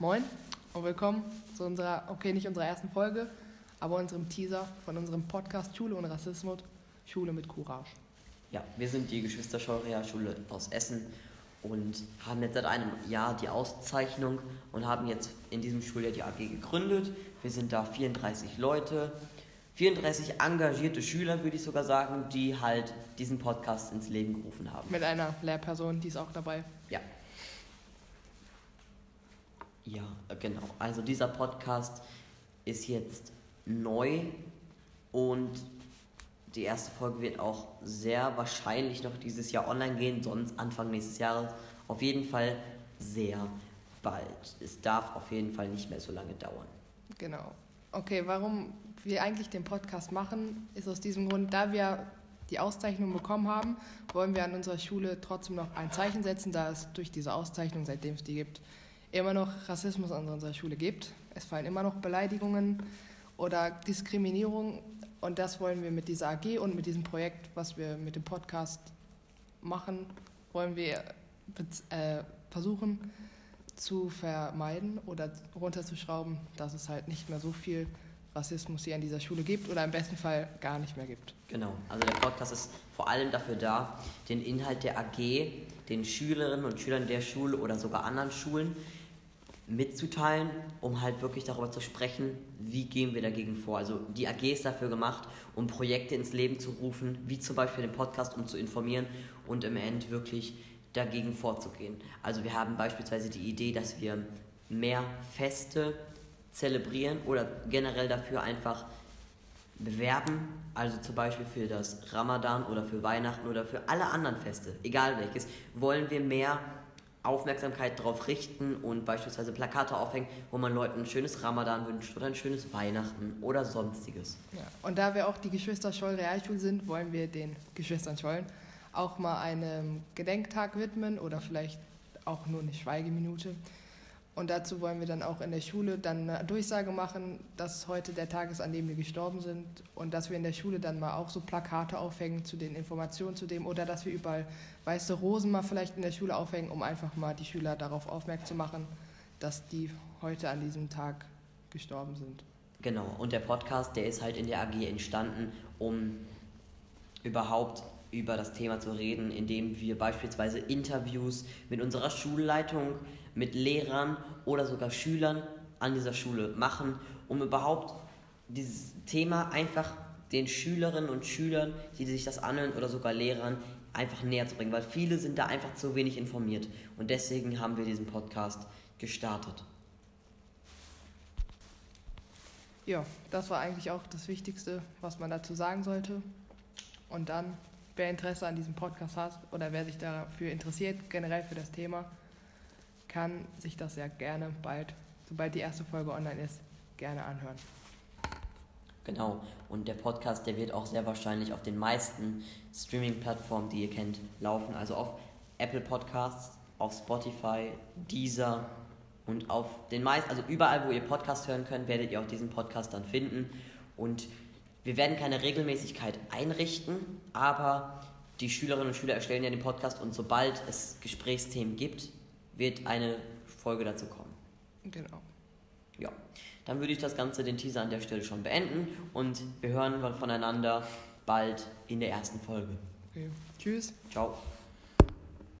Moin und willkommen zu unserer, okay, nicht unserer ersten Folge, aber unserem Teaser von unserem Podcast Schule und Rassismus, Schule mit Courage. Ja, wir sind die Geschwister-Schaurea-Schule aus Essen und haben jetzt seit einem Jahr die Auszeichnung und haben jetzt in diesem Schuljahr die AG gegründet. Wir sind da 34 Leute, 34 engagierte Schüler, würde ich sogar sagen, die halt diesen Podcast ins Leben gerufen haben. Mit einer Lehrperson, die ist auch dabei. Ja. Ja, genau. Also dieser Podcast ist jetzt neu und die erste Folge wird auch sehr wahrscheinlich noch dieses Jahr online gehen, sonst Anfang nächstes Jahres. Auf jeden Fall sehr bald. Es darf auf jeden Fall nicht mehr so lange dauern. Genau. Okay, warum wir eigentlich den Podcast machen, ist aus diesem Grund, da wir die Auszeichnung bekommen haben, wollen wir an unserer Schule trotzdem noch ein Zeichen setzen, da es durch diese Auszeichnung, seitdem es die gibt, immer noch Rassismus an unserer Schule gibt. Es fallen immer noch Beleidigungen oder Diskriminierung und das wollen wir mit dieser AG und mit diesem Projekt, was wir mit dem Podcast machen, wollen wir äh, versuchen zu vermeiden oder runterzuschrauben, dass es halt nicht mehr so viel Rassismus hier an dieser Schule gibt oder im besten Fall gar nicht mehr gibt. Genau, also der Podcast ist vor allem dafür da, den Inhalt der AG den Schülerinnen und Schülern der Schule oder sogar anderen Schulen mitzuteilen, um halt wirklich darüber zu sprechen, wie gehen wir dagegen vor. Also die AG ist dafür gemacht, um Projekte ins Leben zu rufen, wie zum Beispiel den Podcast, um zu informieren und im End wirklich dagegen vorzugehen. Also wir haben beispielsweise die Idee, dass wir mehr Feste zelebrieren oder generell dafür einfach bewerben, also zum Beispiel für das Ramadan oder für Weihnachten oder für alle anderen Feste, egal welches, wollen wir mehr Aufmerksamkeit darauf richten und beispielsweise Plakate aufhängen, wo man Leuten ein schönes Ramadan wünscht oder ein schönes Weihnachten oder sonstiges. Ja. Und da wir auch die Geschwister Scholl Realschule sind, wollen wir den Geschwistern Schollen auch mal einen Gedenktag widmen oder vielleicht auch nur eine Schweigeminute. Und dazu wollen wir dann auch in der Schule dann eine Durchsage machen, dass heute der Tag ist, an dem wir gestorben sind und dass wir in der Schule dann mal auch so Plakate aufhängen zu den Informationen zu dem oder dass wir überall weiße Rosen mal vielleicht in der Schule aufhängen, um einfach mal die Schüler darauf aufmerksam zu machen, dass die heute an diesem Tag gestorben sind. Genau, und der Podcast, der ist halt in der AG entstanden, um überhaupt über das Thema zu reden, indem wir beispielsweise Interviews mit unserer Schulleitung, mit Lehrern oder sogar Schülern an dieser Schule machen, um überhaupt dieses Thema einfach den Schülerinnen und Schülern, die sich das anhören oder sogar Lehrern, einfach näher zu bringen, weil viele sind da einfach zu wenig informiert. Und deswegen haben wir diesen Podcast gestartet. Ja, das war eigentlich auch das Wichtigste, was man dazu sagen sollte. Und dann wer Interesse an diesem Podcast hat oder wer sich dafür interessiert, generell für das Thema, kann sich das ja gerne bald, sobald die erste Folge online ist, gerne anhören. Genau, und der Podcast, der wird auch sehr wahrscheinlich auf den meisten Streaming-Plattformen, die ihr kennt, laufen. Also auf Apple Podcasts, auf Spotify, Deezer und auf den meisten, also überall, wo ihr Podcast hören könnt, werdet ihr auch diesen Podcast dann finden. Und wir werden keine Regelmäßigkeit einrichten, aber die Schülerinnen und Schüler erstellen ja den Podcast und sobald es Gesprächsthemen gibt, wird eine Folge dazu kommen. Genau. Ja, dann würde ich das Ganze, den Teaser an der Stelle schon beenden und wir hören voneinander bald in der ersten Folge. Okay. Tschüss. Ciao.